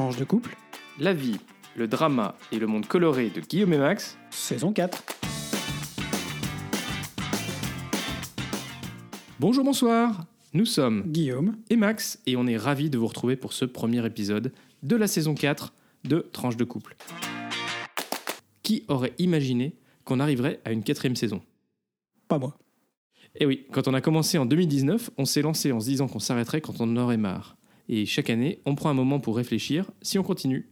Tranche de couple, La vie, le drama et le monde coloré de Guillaume et Max. saison 4. Bonjour, bonsoir. Nous sommes Guillaume, et Max et on est ravis de vous retrouver pour ce premier épisode de la saison 4 de Tranche de couple. Qui aurait imaginé qu'on arriverait à une quatrième saison? Pas moi. Eh oui, quand on a commencé en 2019, on s'est lancé en se disant qu'on s'arrêterait quand on en aurait marre. Et chaque année, on prend un moment pour réfléchir si on continue.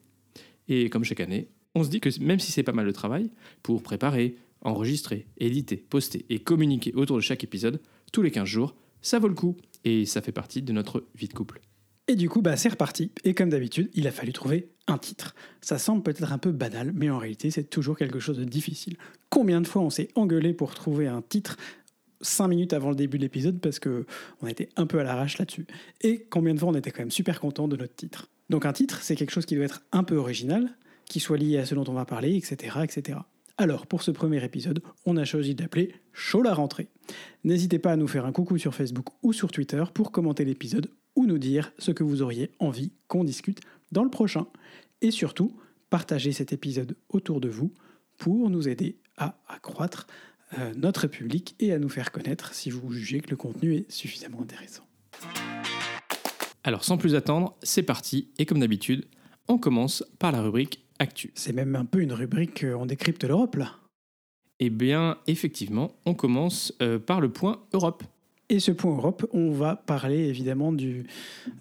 Et comme chaque année, on se dit que même si c'est pas mal de travail, pour préparer, enregistrer, éditer, poster et communiquer autour de chaque épisode, tous les 15 jours, ça vaut le coup. Et ça fait partie de notre vie de couple. Et du coup, bah, c'est reparti. Et comme d'habitude, il a fallu trouver un titre. Ça semble peut-être un peu banal, mais en réalité, c'est toujours quelque chose de difficile. Combien de fois on s'est engueulé pour trouver un titre 5 minutes avant le début de l'épisode parce que on était un peu à l'arrache là-dessus. Et combien de fois on était quand même super content de notre titre. Donc un titre, c'est quelque chose qui doit être un peu original, qui soit lié à ce dont on va parler, etc., etc. Alors, pour ce premier épisode, on a choisi d'appeler Chaud la rentrée. N'hésitez pas à nous faire un coucou sur Facebook ou sur Twitter pour commenter l'épisode ou nous dire ce que vous auriez envie qu'on discute dans le prochain. Et surtout, partagez cet épisode autour de vous pour nous aider à accroître euh, notre public et à nous faire connaître si vous jugez que le contenu est suffisamment intéressant. Alors sans plus attendre, c'est parti. Et comme d'habitude, on commence par la rubrique Actu. C'est même un peu une rubrique euh, On décrypte l'Europe là. Eh bien, effectivement, on commence euh, par le point Europe. Et ce point Europe, on va parler évidemment du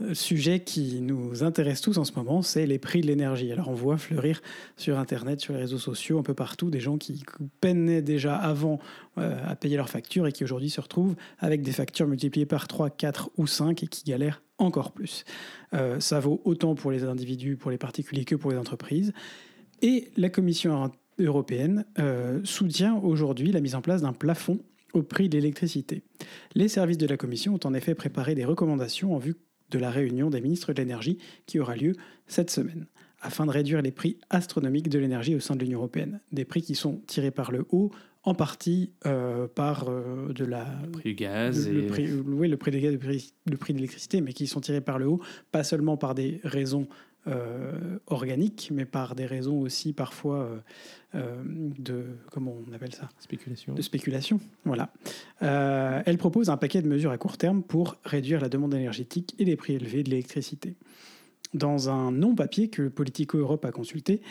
euh, sujet qui nous intéresse tous en ce moment, c'est les prix de l'énergie. Alors on voit fleurir sur Internet, sur les réseaux sociaux, un peu partout, des gens qui peinaient déjà avant euh, à payer leurs factures et qui aujourd'hui se retrouvent avec des factures multipliées par 3, 4 ou 5 et qui galèrent encore plus. Euh, ça vaut autant pour les individus, pour les particuliers que pour les entreprises. Et la Commission européenne soutient aujourd'hui la mise en place d'un plafond au prix de l'électricité. Les services de la Commission ont en effet préparé des recommandations en vue de la réunion des ministres de l'énergie qui aura lieu cette semaine, afin de réduire les prix astronomiques de l'énergie au sein de l'Union européenne. Des prix qui sont tirés par le haut, en partie euh, par euh, de la... Le prix du gaz le, et... le prix, oui, le prix des gaz, le prix, le prix de l'électricité, mais qui sont tirés par le haut, pas seulement par des raisons euh, organiques, mais par des raisons aussi parfois euh, euh, de comment on appelle ça? Spéculation. de spéculation. Voilà. Euh, elle propose un paquet de mesures à court terme pour réduire la demande énergétique et les prix élevés de l'électricité. Dans un non-papier que Politico Europe a consulté,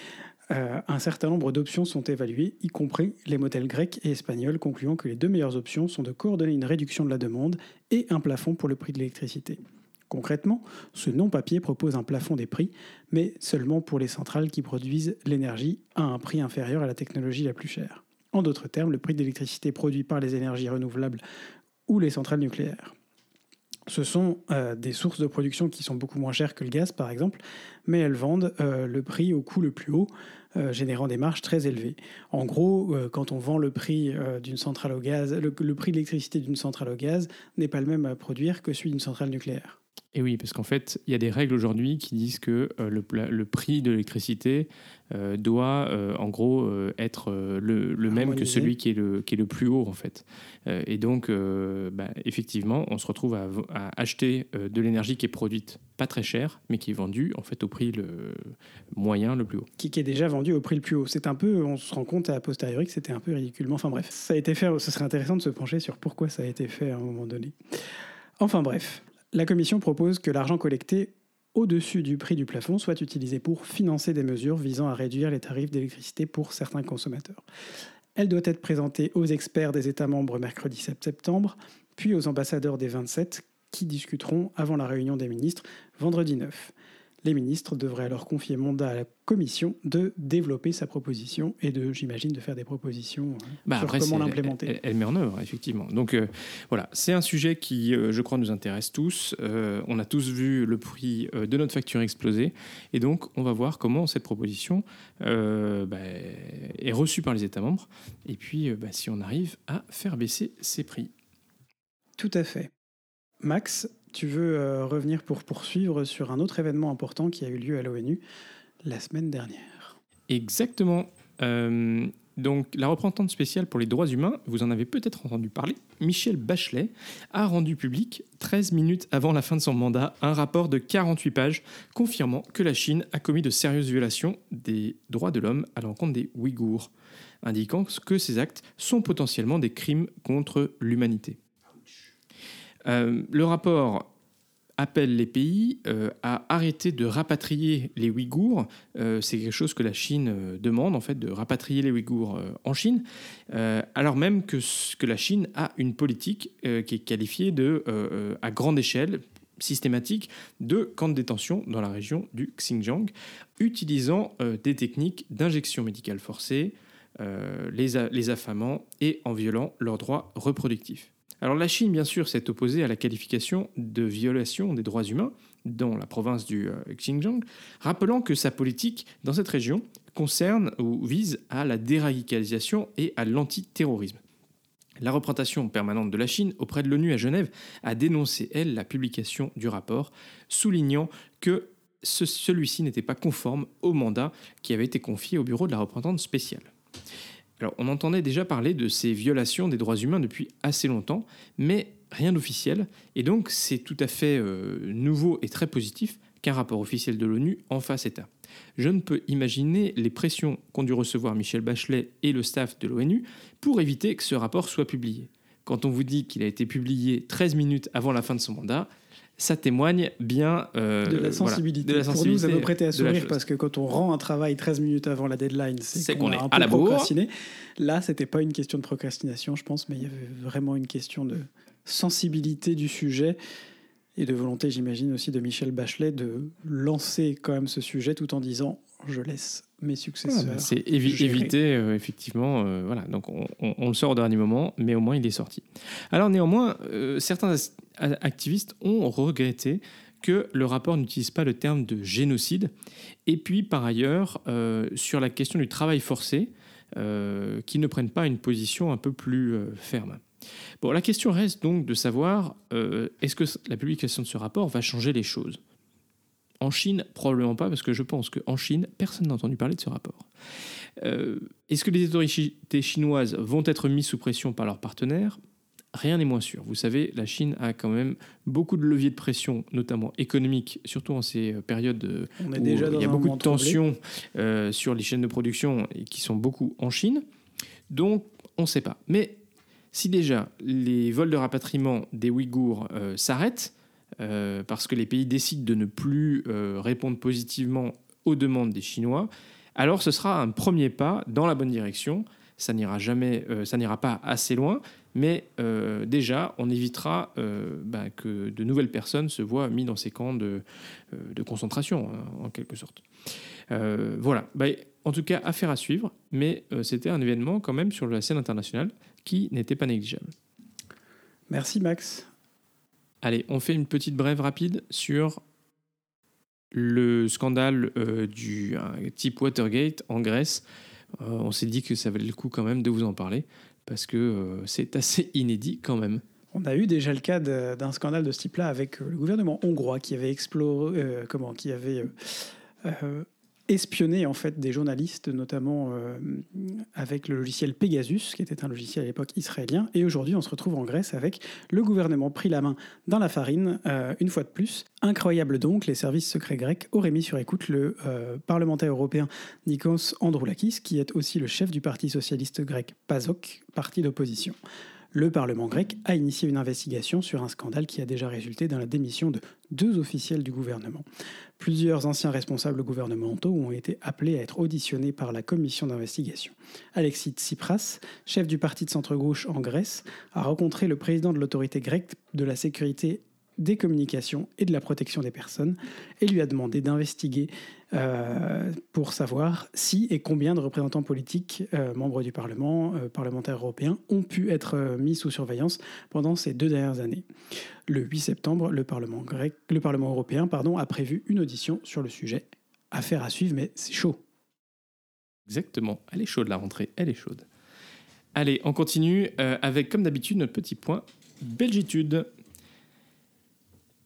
euh, un certain nombre d'options sont évaluées, y compris les modèles grecs et espagnols, concluant que les deux meilleures options sont de coordonner une réduction de la demande et un plafond pour le prix de l'électricité. Concrètement, ce non-papier propose un plafond des prix, mais seulement pour les centrales qui produisent l'énergie à un prix inférieur à la technologie la plus chère. En d'autres termes, le prix de l'électricité produit par les énergies renouvelables ou les centrales nucléaires. Ce sont euh, des sources de production qui sont beaucoup moins chères que le gaz, par exemple, mais elles vendent euh, le prix au coût le plus haut, euh, générant des marges très élevées. En gros, quand on vend le prix d'une centrale au gaz, le, le prix de l'électricité d'une centrale au gaz n'est pas le même à produire que celui d'une centrale nucléaire. Et oui, parce qu'en fait, il y a des règles aujourd'hui qui disent que euh, le, le prix de l'électricité euh, doit, euh, en gros, être le, le même que celui qui est le, qui est le plus haut, en fait. Et donc, bah, effectivement, on se retrouve à, acheter de l'énergie qui est produite pas très cher, mais qui est vendue, en fait, au prix le moyen, le plus haut. Qui, qui est déjà vendu au prix le plus haut. C'est un peu, on se rend compte à posteriori que c'était un peu ridiculement. Enfin bref, ça a été fait. Ce serait intéressant de se pencher sur pourquoi ça a été fait à un moment donné. Enfin bref, la Commission propose que l'argent collecté au-dessus du prix du plafond soit utilisé pour financer des mesures visant à réduire les tarifs d'électricité pour certains consommateurs. Elle doit être présentée aux experts des États membres mercredi 7 septembre, puis aux ambassadeurs des 27 qui discuteront avant la réunion des ministres vendredi 9. Les ministres devraient alors confier mandat à la Commission de développer sa proposition et de, j'imagine, de faire des propositions euh, Bah, sur après, comment l'implémenter. Elle, elle met en œuvre, effectivement. Donc euh, voilà, c'est un sujet qui, euh, je crois, nous intéresse tous. Euh, on a tous vu le prix de notre facture exploser. Et donc, on va voir comment cette proposition bah, est reçue par les États membres. Et puis, bah, si on arrive à faire baisser ces prix. Tout à fait. Max, tu veux euh, revenir pour poursuivre sur un autre événement important qui a eu lieu à l'ONU la semaine dernière. Exactement. Euh, Donc, la représentante spéciale pour les droits humains, vous en avez peut-être entendu parler, Michelle Bachelet, a rendu public, 13 minutes avant la fin de son mandat, un rapport de 48 pages confirmant que la Chine a commis de sérieuses violations des droits de l'homme à l'encontre des Ouïghours, indiquant que ces actes sont potentiellement des crimes contre l'humanité. Euh, le rapport appelle les pays euh, à arrêter de rapatrier les Ouïghours. Euh, c'est quelque chose que la Chine demande, en fait, de rapatrier les Ouïghours en Chine, alors même que, la Chine a une politique qui est qualifiée de, à grande échelle, systématique, de camps de détention dans la région du Xinjiang, utilisant des techniques d'injection médicale forcée, les affamant et en violant leurs droits reproductifs. Alors la Chine, bien sûr, s'est opposée à la qualification de violation des droits humains dans la province du euh, Xinjiang, rappelant que sa politique dans cette région concerne ou vise à la déradicalisation et à l'antiterrorisme. La représentation permanente de la Chine auprès de l'ONU à Genève a dénoncé, elle, la publication du rapport, soulignant que celui-ci n'était pas conforme au mandat qui avait été confié au bureau de la représentante spéciale. Alors, on entendait déjà parler de ces violations des droits humains depuis assez longtemps, mais rien d'officiel, et donc c'est tout à fait euh, nouveau et très positif qu'un rapport officiel de l'ONU en fasse état. Je ne peux imaginer les pressions qu'ont dû recevoir Michel Bachelet et le staff de l'ONU pour éviter que ce rapport soit publié. Quand on vous dit qu'il a été publié 13 minutes avant la fin de son mandat, ça témoigne bien euh, de, la sensibilité. de la Pour nous, ça me prêtait à sourire parce que quand on rend un travail 13 minutes avant la deadline, c'est qu'on est un peu à la procrastiné. Là, c'était pas une question de procrastination, je pense, mais il y avait vraiment une question de sensibilité du sujet et de volonté, j'imagine aussi, de Michel Bachelet de lancer quand même ce sujet tout en disant je laisse mes successeurs. Ah, bah, c'est éviter, euh, effectivement. Euh, voilà, donc on, le sort au dernier moment, mais au moins il est sorti. Alors néanmoins, euh, certains activistes ont regretté que le rapport n'utilise pas le terme de génocide. Et puis par ailleurs, sur la question du travail forcé, qu'ils ne prennent pas une position un peu plus ferme. Bon, la question reste donc de savoir est-ce que la publication de ce rapport va changer les choses? En Chine, probablement pas, parce que je pense qu'en Chine, personne n'a entendu parler de ce rapport. Euh, est-ce que les autorités chinoises vont être mises sous pression par leurs partenaires? Rien n'est moins sûr. Vous savez, la Chine a quand même beaucoup de leviers de pression, notamment économiques, surtout en ces périodes où il y a beaucoup de tensions euh, sur les chaînes de production et qui sont beaucoup en Chine. Donc, on ne sait pas. Mais si déjà les vols de rapatriement des Ouïghours euh, s'arrêtent, euh, parce que les pays décident de ne plus euh, répondre positivement aux demandes des Chinois, alors ce sera un premier pas dans la bonne direction. Ça n'ira jamais, euh, ça n'ira pas assez loin, mais déjà, on évitera bah, que de nouvelles personnes se voient mis dans ces camps de, concentration, hein, en quelque sorte. voilà. Bah, en tout cas, affaire à suivre, mais c'était un événement quand même sur la scène internationale qui n'était pas négligeable. Merci Max. Allez, on fait une petite brève rapide sur le scandale euh, du type Watergate en Grèce. Euh, on s'est dit que ça valait le coup quand même de vous en parler parce que euh, c'est assez inédit quand même. On a eu déjà le cas d'un scandale de ce type-là avec le gouvernement hongrois qui avait exploré, comment, qui avait espionner en fait des journalistes, notamment euh, avec le logiciel Pegasus, qui était un logiciel à l'époque israélien. Et aujourd'hui, on se retrouve en Grèce avec le gouvernement pris la main dans la farine, euh, une fois de plus. Incroyable donc, les services secrets grecs auraient mis sur écoute le euh, parlementaire européen Nikos Androulakis, qui est aussi le chef du parti socialiste grec PASOK, parti d'opposition le Parlement grec a initié une investigation sur un scandale qui a déjà résulté dans la démission de deux officiels du gouvernement. Plusieurs anciens responsables gouvernementaux ont été appelés à être auditionnés par la commission d'investigation. Alexis Tsipras, chef du parti de centre-gauche en Grèce, a rencontré le président de l'autorité grecque de la sécurité des communications et de la protection des personnes et lui a demandé d'investiguer euh, pour savoir si et combien de représentants politiques, euh, membres du Parlement, euh, parlementaires européens, ont pu être mis sous surveillance pendant ces deux dernières années. Le 8 septembre, le Parlement, le Parlement européen pardon, a prévu une audition sur le sujet. Affaire à suivre, mais c'est chaud. Exactement, elle est chaude la rentrée, elle est chaude. Allez, on continue avec, comme d'habitude, notre petit point Belgitude.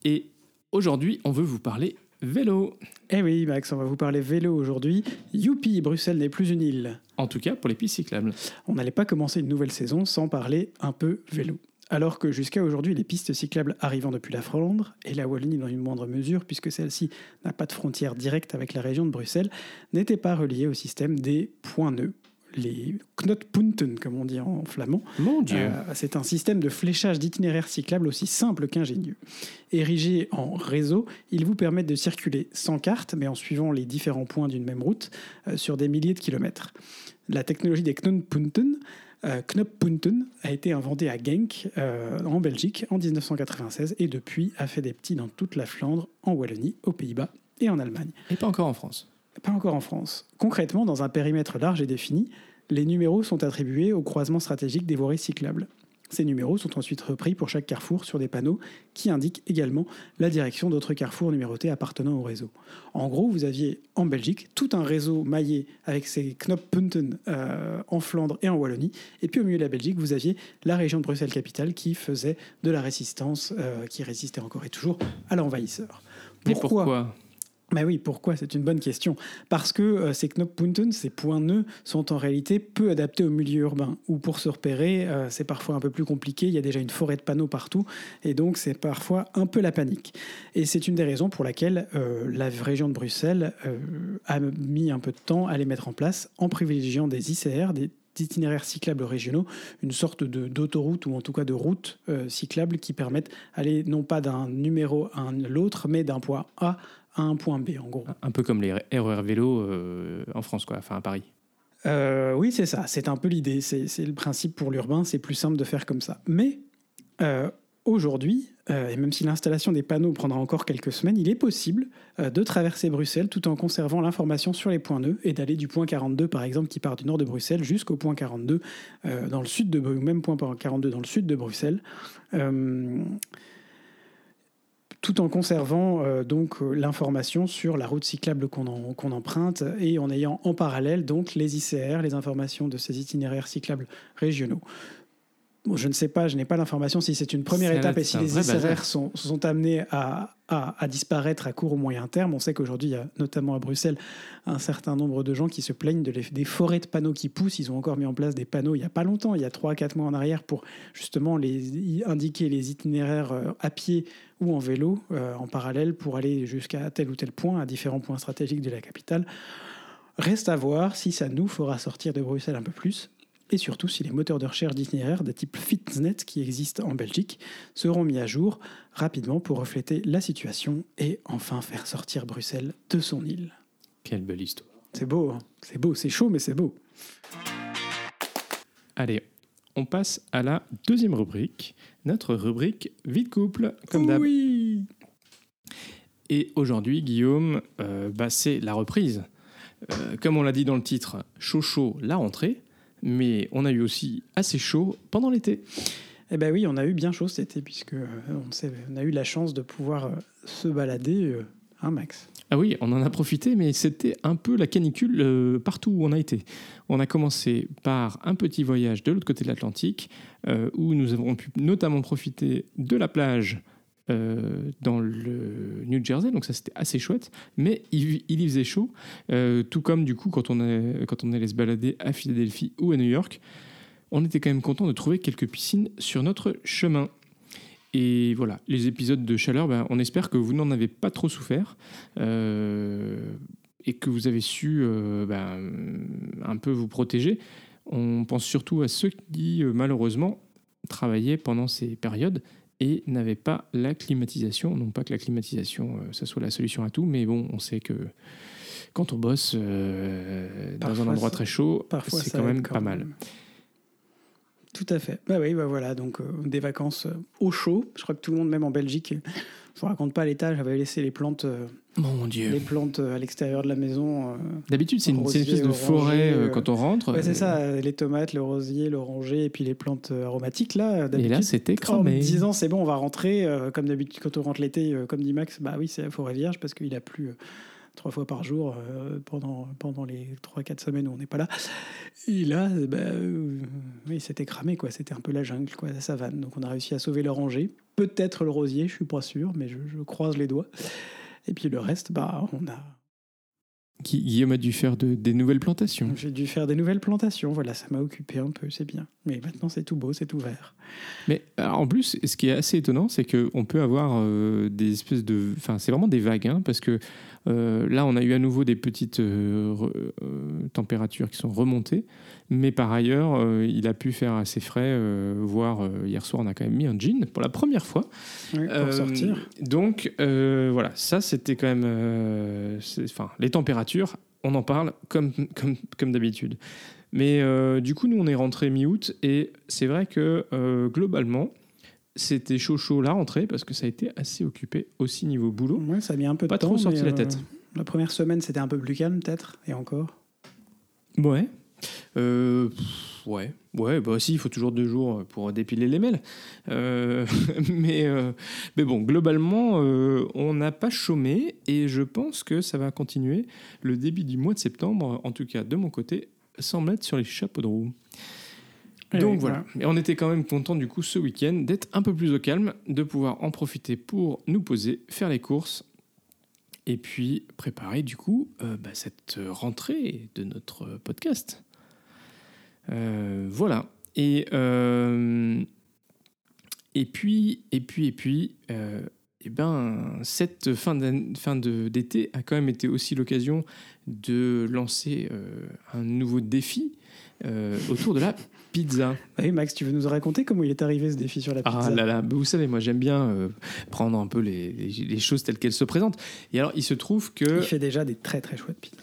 Et aujourd'hui, on veut vous parler vélo. Eh oui, Max, on va vous parler vélo aujourd'hui. Youpi, Bruxelles n'est plus une île. En tout cas, pour les pistes cyclables. On n'allait pas commencer une nouvelle saison sans parler un peu vélo. Alors que jusqu'à aujourd'hui, les pistes cyclables arrivant depuis la Flandre et la Wallonie dans une moindre mesure, puisque celle-ci n'a pas de frontière directe avec la région de Bruxelles, n'étaient pas reliées au système des points nœuds, les knotpunten, comme on dit en flamand. Mon Dieu. Euh, c'est un système de fléchage d'itinéraires cyclables aussi simple qu'ingénieux. Érigé en réseau, il vous permet de circuler sans carte, mais en suivant les différents points d'une même route, euh, sur des milliers de kilomètres. La technologie des knotpunten euh, Knoppunten a été inventé à Genk, euh, en Belgique, en 1996 et depuis a fait des petits dans toute la Flandre, en Wallonie, aux Pays-Bas et en Allemagne. Et pas encore en France. Pas encore en France. Concrètement, dans un périmètre large et défini, les numéros sont attribués au croisement stratégique des voiries cyclables. Ces numéros sont ensuite repris pour chaque carrefour sur des panneaux qui indiquent également la direction d'autres carrefours numérotés appartenant au réseau. En gros, vous aviez en Belgique tout un réseau maillé avec ces knoppunten euh, en Flandre et en Wallonie. Et puis au milieu de la Belgique, vous aviez la région de Bruxelles-Capitale qui faisait de la résistance, euh, qui résistait encore et toujours à l'envahisseur. Et pourquoi? Mais oui, pourquoi? C'est une bonne question. Parce que euh, ces Knoppunten, ces points nœuds, sont en réalité peu adaptés au milieu urbain, où pour se repérer, euh, c'est parfois un peu plus compliqué, il y a déjà une forêt de panneaux partout, et donc c'est parfois un peu la panique. Et c'est une des raisons pour laquelle euh, la région de Bruxelles euh, a mis un peu de temps à les mettre en place, en privilégiant des ICR, des itinéraires cyclables régionaux, une sorte de- d'autoroute ou en tout cas de route cyclable qui permettent d'aller non pas d'un numéro à l'autre, mais d'un point A à un point B en gros. Un peu comme les RER vélo euh, en France, quoi, enfin à Paris. Euh, oui, c'est ça. C'est un peu l'idée. C'est c'est le principe pour l'urbain. C'est plus simple de faire comme ça. Mais euh, aujourd'hui, et même si l'installation des panneaux prendra encore quelques semaines, il est possible de traverser Bruxelles tout en conservant l'information sur les points nœuds et d'aller du point 42, par exemple, qui part du nord de Bruxelles, jusqu'au point 42 euh, dans le sud de même point 42 dans le sud de Bruxelles. Tout en conservant euh, donc euh, l'information sur la route cyclable qu'on emprunte et en ayant en parallèle donc les ICR, les informations de ces itinéraires cyclables régionaux. Bon, je ne sais pas, je n'ai pas l'information si c'est une première étape et si les bazar. sont, sont amenés à, à- à disparaître à court ou moyen terme. On sait qu'aujourd'hui, il y a notamment à Bruxelles un certain nombre de gens qui se plaignent de les- des forêts de panneaux qui poussent. Ils ont encore mis en place des panneaux il n'y a pas longtemps, il y a 3-4 mois en arrière, pour justement les, indiquer les itinéraires euh, à pied ou en vélo euh, en parallèle pour aller jusqu'à tel ou tel point, à différents points stratégiques de la capitale. Reste à voir si ça nous fera sortir de Bruxelles un peu plus. Et surtout si les moteurs de recherche d'itinéraires de type Fitnet qui existent en Belgique seront mis à jour rapidement pour refléter la situation et enfin faire sortir Bruxelles de son île. Quelle belle histoire. C'est beau, hein c'est beau, c'est chaud mais c'est beau. Allez, on passe à la deuxième rubrique, notre rubrique vie de couple, comme d'hab. Oui Et aujourd'hui, Guillaume, euh, bah, c'est la reprise. Euh, comme on l'a dit dans le titre, chaud chaud la rentrée, mais on a eu aussi assez chaud pendant l'été. Eh ben oui, on a eu bien chaud cet été puisque euh, on, sait- on a eu la chance de pouvoir euh, se balader, euh, hein Max? Ah oui, on en a profité, mais c'était un peu la canicule partout où on a été. On a commencé par un petit voyage de l'autre côté de l'Atlantique, où nous avons pu notamment profiter de la plage euh, dans le New Jersey, donc ça c'était assez chouette, mais il, y faisait chaud, euh, tout comme du coup quand on, allait se balader à Philadelphie ou à New York, on était quand même content de trouver quelques piscines sur notre chemin. Et voilà, les épisodes de chaleur, ben, on espère que vous n'en avez pas trop souffert euh, et que vous avez su ben, un peu vous protéger. On pense surtout à ceux qui, malheureusement, travaillaient pendant ces périodes et n'avaient pas la climatisation. Non pas que la climatisation, euh, ça soit la solution à tout, mais bon, on sait que quand on bosse euh, dans un endroit très chaud, c'est quand même pas mal. Tout à fait. Bah oui, bah voilà, donc euh, des vacances au chaud. Je crois que tout le monde, même en Belgique, je vous raconte pas l'état, j'avais laissé les plantes, euh, Mon Dieu. les plantes euh, à l'extérieur de la maison. euh. D'habitude, c'est une, espèce de forêt euh, quand on rentre. Ouais, c'est ça, les tomates, le rosier, l'oranger et puis les plantes aromatiques là. Et là, c'était en me cramé. disant c'est bon, on va rentrer euh, comme d'habitude quand on rentre l'été, euh, comme dit Max, bah oui, c'est la forêt vierge parce qu'il a plu trois fois par jour pendant, pendant les trois quatre semaines où on n'est pas là. Et là, bah, oui, c'était cramé quoi, c'était un peu la jungle quoi, la savane. Donc on a réussi à sauver l'oranger, peut-être le rosier, je suis pas sûr, mais je, je croise les doigts. Et puis le reste, bah, on a. Gui- Guillaume a dû faire de- des nouvelles plantations. J'ai dû faire des nouvelles plantations. Voilà, ça m'a occupé un peu, c'est bien. Mais maintenant, c'est tout beau, c'est tout vert. Mais alors, en plus, ce qui est assez étonnant, c'est qu'on peut avoir euh, des espèces de. Enfin, c'est vraiment des vagues, hein, parce que euh, là, on a eu à nouveau des petites euh, re- euh, températures qui sont remontées. Mais par ailleurs, il a pu faire assez frais, voire hier soir, on a quand même mis un jean pour la première fois. Pour sortir. Donc, voilà, ça, c'était quand même. Enfin, les températures, on en parle comme, comme, comme d'habitude. Mais du coup, nous, on est rentré mi-août et c'est vrai que globalement, c'était chaud chaud la rentrée parce que ça a été assez occupé aussi niveau boulot. Ouais, ça a mis un peu Pas de temps. trop sorti la tête. la première semaine, c'était un peu plus calme, peut-être, et encore? Ouais. Euh, ouais, ouais, bah si, il faut toujours deux jours pour dépiler les mails. Euh, mais, euh, mais bon, globalement, euh, on n'a pas chômé et je pense que ça va continuer. Le début du mois de septembre, en tout cas de mon côté, semble être sur les chapeaux de roue. Et Donc voilà. Et on était quand même content du coup ce week-end d'être un peu plus au calme, de pouvoir en profiter pour nous poser, faire les courses et puis préparer du coup euh, bah, cette rentrée de notre podcast. Euh, voilà. Et, euh, et puis, et puis, et puis, euh, eh ben, cette fin d'an- fin de- d'été a quand même été aussi l'occasion de lancer un nouveau défi autour de la pizza. Ah Oui, Max, tu veux nous raconter comment il est arrivé ce défi sur la pizza Ah là là, vous savez, moi j'aime bien euh, prendre un peu les, les- les choses telles qu'elles se présentent. Et alors, il se trouve que... Il fait déjà des très très chouettes pizzas.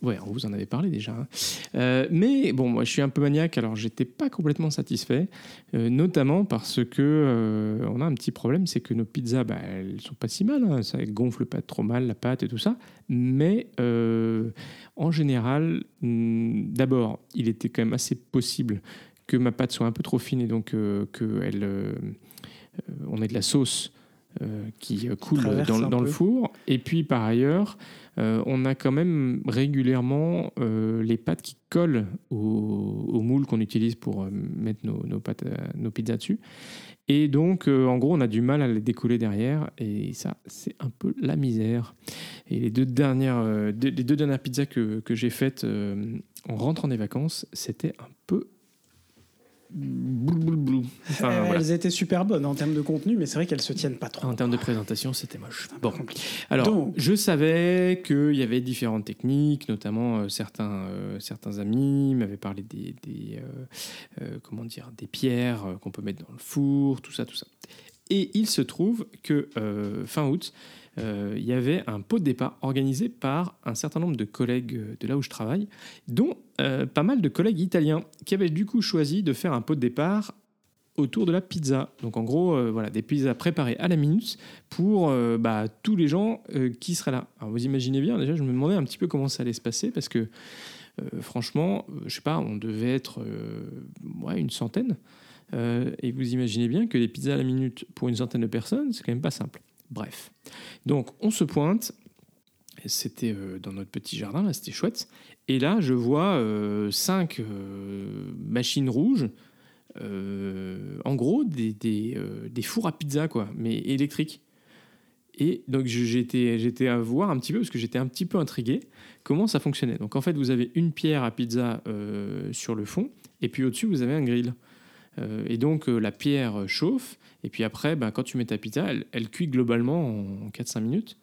Ouais, on vous en avait parlé déjà. hein. Euh, mais bon, moi je suis un peu maniaque, alors j'étais pas complètement satisfait, euh, notamment parce que euh, on a un petit problème, c'est que nos pizzas, bah, elles sont pas si mal, hein, ça gonfle pas trop mal la pâte et tout ça, mais en général, hmm, d'abord, il était quand même assez possible que ma pâte soit un peu trop fine et donc euh, que elle, euh, euh, on ait de la sauce euh, qui coule dans, le four. Et puis par ailleurs, on a quand même régulièrement les pâtes qui collent au, au moule qu'on utilise pour mettre nos, nos pâtes, nos pizzas dessus. Et donc, euh, en gros, on a du mal à les décoller derrière, et ça, c'est un peu la misère. Et les deux dernières, euh, deux- les deux dernières pizzas que, que j'ai faites euh, en rentrant des vacances, c'était un peu Enfin, Euh, voilà. Elles étaient super bonnes en termes de contenu, mais c'est vrai qu'elles se tiennent pas trop. En termes de présentation, c'était moche. Bon, alors, Donc. je savais qu'il y avait différentes techniques, notamment euh, certains, euh, certains amis m'avaient parlé des, des, euh, comment dire, des pierres qu'on peut mettre dans le four, tout ça, tout ça. Et il se trouve que fin août, euh, il y avait un pot de départ organisé par un certain nombre de collègues euh, de là où je travaille, dont euh, pas mal de collègues italiens qui avaient du coup choisi de faire un pot de départ autour de la pizza. Donc en gros, voilà, des pizzas préparées à la minute pour bah, tous les gens qui seraient là. Vous imaginez bien, déjà, je me demandais un petit peu comment ça allait se passer parce que franchement, je sais pas, on devait être ouais, une centaine. Et vous imaginez bien que les pizzas à la minute pour une centaine de personnes, c'est quand même pas simple. Bref. Donc on se pointe. C'était euh, dans notre petit jardin, là, c'était chouette. Et là, je vois euh, cinq euh, machines rouges en gros des, fours à pizza, quoi, mais électriques. Et donc j'étais j'étais à voir un petit peu, parce que j'étais un petit peu intrigué, comment ça fonctionnait. Donc en fait, vous avez une pierre à pizza sur le fond, et puis au-dessus, vous avez un grill. Euh, et donc euh, la pierre chauffe, et puis après, ben, quand tu mets ta pizza, elle, cuit globalement en 4-5 minutes.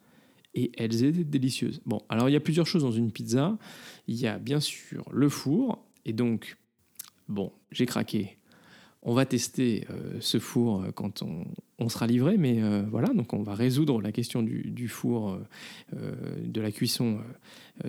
Et elles étaient délicieuses. Bon, alors il y a plusieurs choses dans une pizza. Il y a bien sûr le four, et donc, bon, j'ai craqué. On va tester euh, ce four quand on, sera livré, mais voilà, donc on va résoudre la question du, four, de la cuisson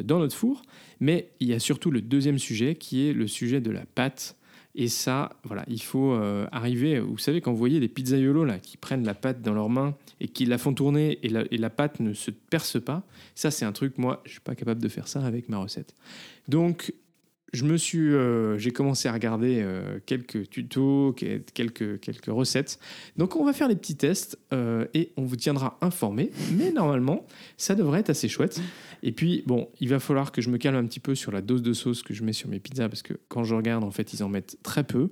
dans notre four. Mais il y a surtout le deuxième sujet qui est le sujet de la pâte. Et ça, voilà, il faut euh, arriver. Vous savez, quand vous voyez des pizzaiolos là, qui prennent la pâte dans leurs mains et qui la font tourner et la, et la pâte ne se perce pas, ça c'est un truc, moi, je suis pas capable de faire ça avec ma recette. Donc, je me suis, euh, j'ai commencé à regarder euh, quelques tutos, que- quelques, quelques recettes. Donc on va faire les petits tests euh, et on vous tiendra informé. Mais normalement, ça devrait être assez chouette. Et puis bon, il va falloir que je me calme un petit peu sur la dose de sauce que je mets sur mes pizzas parce que quand je regarde, en fait, ils en mettent très peu.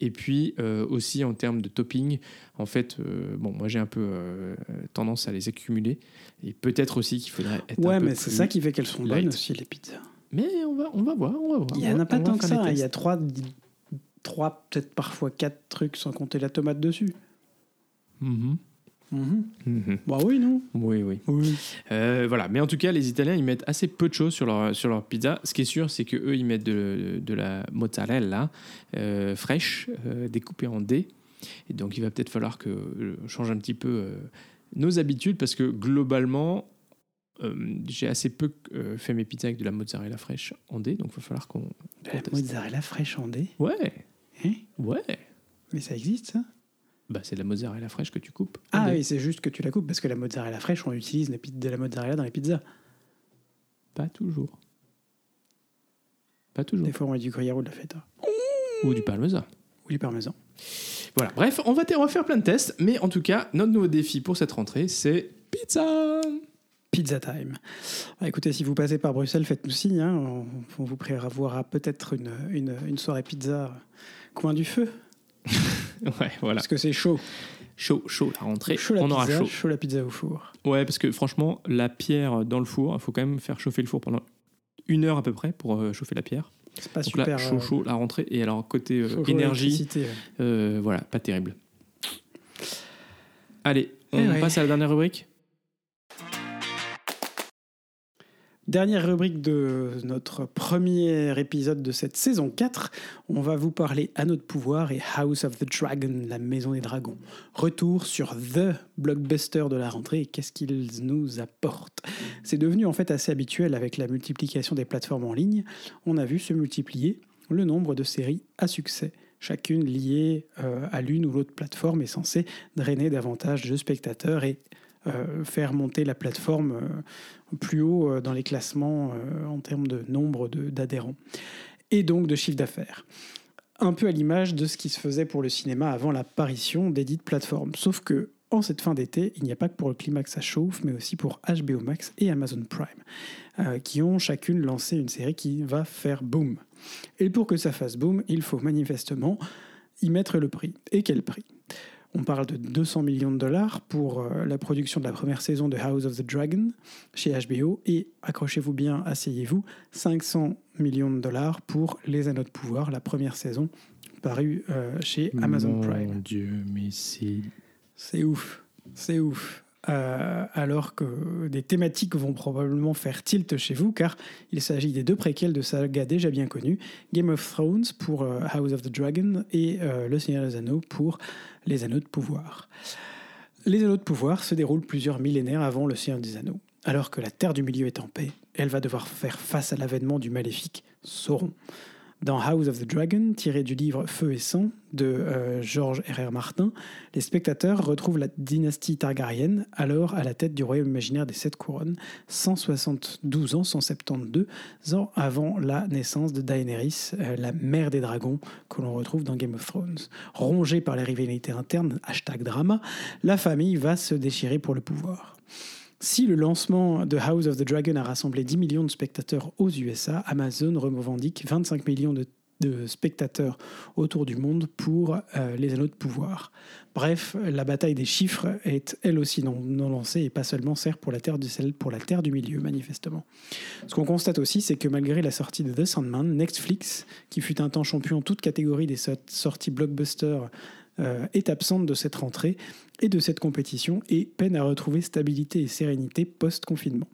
Et puis aussi en termes de topping, en fait, bon, moi j'ai un peu tendance à les accumuler. Et peut-être aussi qu'il faudrait être Ouais, un peu mais c'est ça qui fait qu'elles sont bonnes aussi, les pizzas. Mais on va, on va voir, on va voir. Il n'y en a pas tant que ça. Il y a trois, trois peut-être parfois quatre trucs sans compter la tomate dessus. Mhm. Mhm. Bah oui, non Oui, oui. Oui. Euh, voilà, mais en tout cas, les Italiens, ils mettent assez peu de choses sur leur, sur leur pizza. Ce qui est sûr, c'est qu'eux, ils mettent de, de la mozzarella euh, fraîche, euh, découpée en dés. Et donc, il va peut-être falloir que euh, je change un petit peu euh, nos habitudes, parce que globalement, euh, j'ai assez peu euh, fait mes pizzas avec de la mozzarella fraîche en dés, donc il va falloir qu'on... De la mozzarella fraîche en dés. Ouais, Hein ouais. Mais ça existe, ça? Bah, c'est de la mozzarella fraîche que tu coupes. Ah oui, c'est juste que tu la coupes, parce que la mozzarella fraîche, on utilise de la mozzarella dans les pizzas. Pas toujours. Pas toujours. Des fois, on met du gruyère ou de la feta. Ou du parmesan. Ou du parmesan. Voilà, bref, on va, te- on va faire plein de tests, mais en tout cas, notre nouveau défi pour cette rentrée, c'est pizza Pizza time. Bah, écoutez, si vous passez par Bruxelles, faites-nous signe. hein. On, on vous prévoira peut-être une, une, une soirée pizza coin du feu. Ouais, voilà. Parce que c'est chaud. Chaud, chaud, la rentrée, chaud la on aura pizza, chaud. la pizza au four. Ouais, parce que franchement, la pierre dans le four, il faut quand même faire chauffer le four pendant une heure à peu près pour euh, chauffer la pierre. C'est pas Donc super. là, chaud, euh, chaud, la rentrée. Et alors, côté euh, chaud, énergie, ouais. euh, voilà, pas terrible. Allez, on Eh ouais. passe à la dernière rubrique Dernière rubrique de notre premier épisode de cette saison 4, on va vous parler à notre pouvoir et House of the Dragon, la maison des dragons. Retour sur The blockbuster de la rentrée et qu'est-ce qu'il nous apporte. C'est devenu en fait assez habituel avec la multiplication des plateformes en ligne. On a vu se multiplier le nombre de séries à succès. Chacune liée euh, à l'une ou l'autre plateforme est censée drainer davantage de spectateurs et faire monter la plateforme euh, plus haut euh, dans les classements euh, en termes de nombre d'adhérents et donc de chiffre d'affaires. Un peu à l'image de ce qui se faisait pour le cinéma avant l'apparition des dites plateformes. Sauf que en cette fin d'été, il n'y a pas que pour le climax ça chauffe, mais aussi pour HBO Max et Amazon Prime, euh, qui ont chacune lancé une série qui va faire boom. Et pour que ça fasse boom, il faut manifestement y mettre le prix. Et quel prix? On parle de 200 millions de dollars pour euh, la production de la première saison de House of the Dragon chez HBO et, accrochez-vous bien, asseyez-vous, 500 millions de dollars pour Les Anneaux de Pouvoir, la première saison parue euh, chez Amazon Prime. Mon Dieu, mais c'est. C'est ouf, c'est ouf. Euh, alors que des thématiques vont probablement faire tilt chez vous, car il s'agit des deux préquels de sagas déjà bien connus, Game of Thrones pour euh, House of the Dragon et euh, Le Seigneur des Anneaux pour Les Anneaux de Pouvoir. Les Anneaux de Pouvoir se déroulent plusieurs millénaires avant Le Seigneur des Anneaux. Alors que la Terre du Milieu est en paix, elle va devoir faire face à l'avènement du maléfique Sauron. Dans House of the Dragon, tiré du livre Feu et sang de euh, George R.R. Martin, les spectateurs retrouvent la dynastie Targaryen, alors à la tête du royaume imaginaire des Sept Couronnes, 172 ans, 172 ans avant la naissance de Daenerys, euh, la mère des dragons que l'on retrouve dans Game of Thrones. Rongée par les rivalités internes, hashtag drama, la famille va se déchirer pour le pouvoir. Si le lancement de House of the Dragon a rassemblé 10 millions de spectateurs aux USA, Amazon revendique 25 millions de, spectateurs autour du monde pour euh, les anneaux de pouvoir. Bref, la bataille des chiffres est elle aussi non, non lancée et pas seulement sert pour la terre du pour la terre du milieu manifestement. Ce qu'on constate aussi, c'est que malgré la sortie de The Sandman, Netflix, qui fut un temps champion en toute catégorie des so- sorties blockbuster, euh, est absente de cette rentrée et de cette compétition et peine à retrouver stabilité et sérénité post-confinement.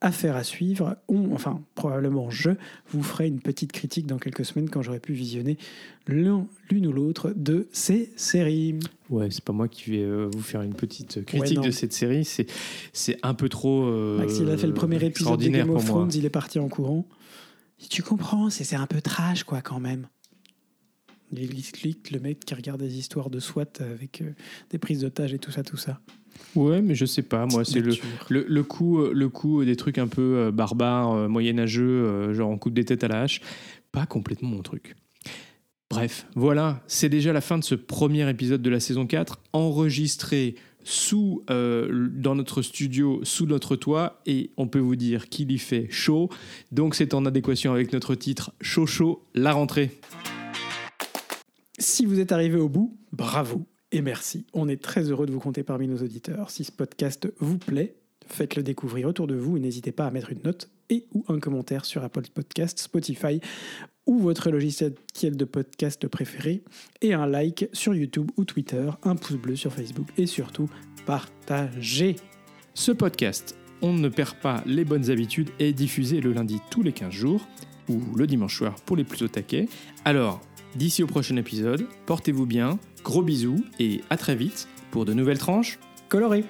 Affaire à suivre, on, enfin probablement je vous ferai une petite critique dans quelques semaines quand j'aurai pu visionner l'un, l'une ou l'autre de ces séries. Ouais, c'est pas moi qui vais euh, vous faire une petite critique non. de cette série. C'est, c'est un peu trop. euh, Max, il a fait le premier épisode de Game of moi. Il est parti en courant. Tu comprends, c'est c'est un peu trash quoi quand même. Il explique le mec qui regarde des histoires de SWAT avec euh, des prises d'otages et tout ça, tout ça. Ouais, mais je sais pas. Moi, c'est le, le, le coup, euh, le coup des trucs un peu euh, barbares, moyenâgeux, genre on coupe des têtes à la hache. Pas complètement mon truc. Bref, voilà, c'est déjà la fin de ce premier épisode de la saison 4, enregistré sous, euh, dans notre studio, sous notre toit, et on peut vous dire qu'il y fait chaud, donc c'est en adéquation avec notre titre Chaud chaud, la rentrée. Si vous êtes arrivé au bout, bravo et merci. On est très heureux de vous compter parmi nos auditeurs. Si ce podcast vous plaît, faites-le découvrir autour de vous et n'hésitez pas à mettre une note et ou un commentaire sur Apple Podcast, Spotify ou votre logiciel de podcast préféré et un like sur YouTube ou Twitter, un pouce bleu sur Facebook et surtout partagez. Ce podcast, On ne perd pas les bonnes habitudes, est diffusé le lundi tous les 15 jours ou le dimanche soir pour les plus au taquets. Alors, d'ici au prochain épisode, portez-vous bien, gros bisous et à très vite pour de nouvelles tranches colorées.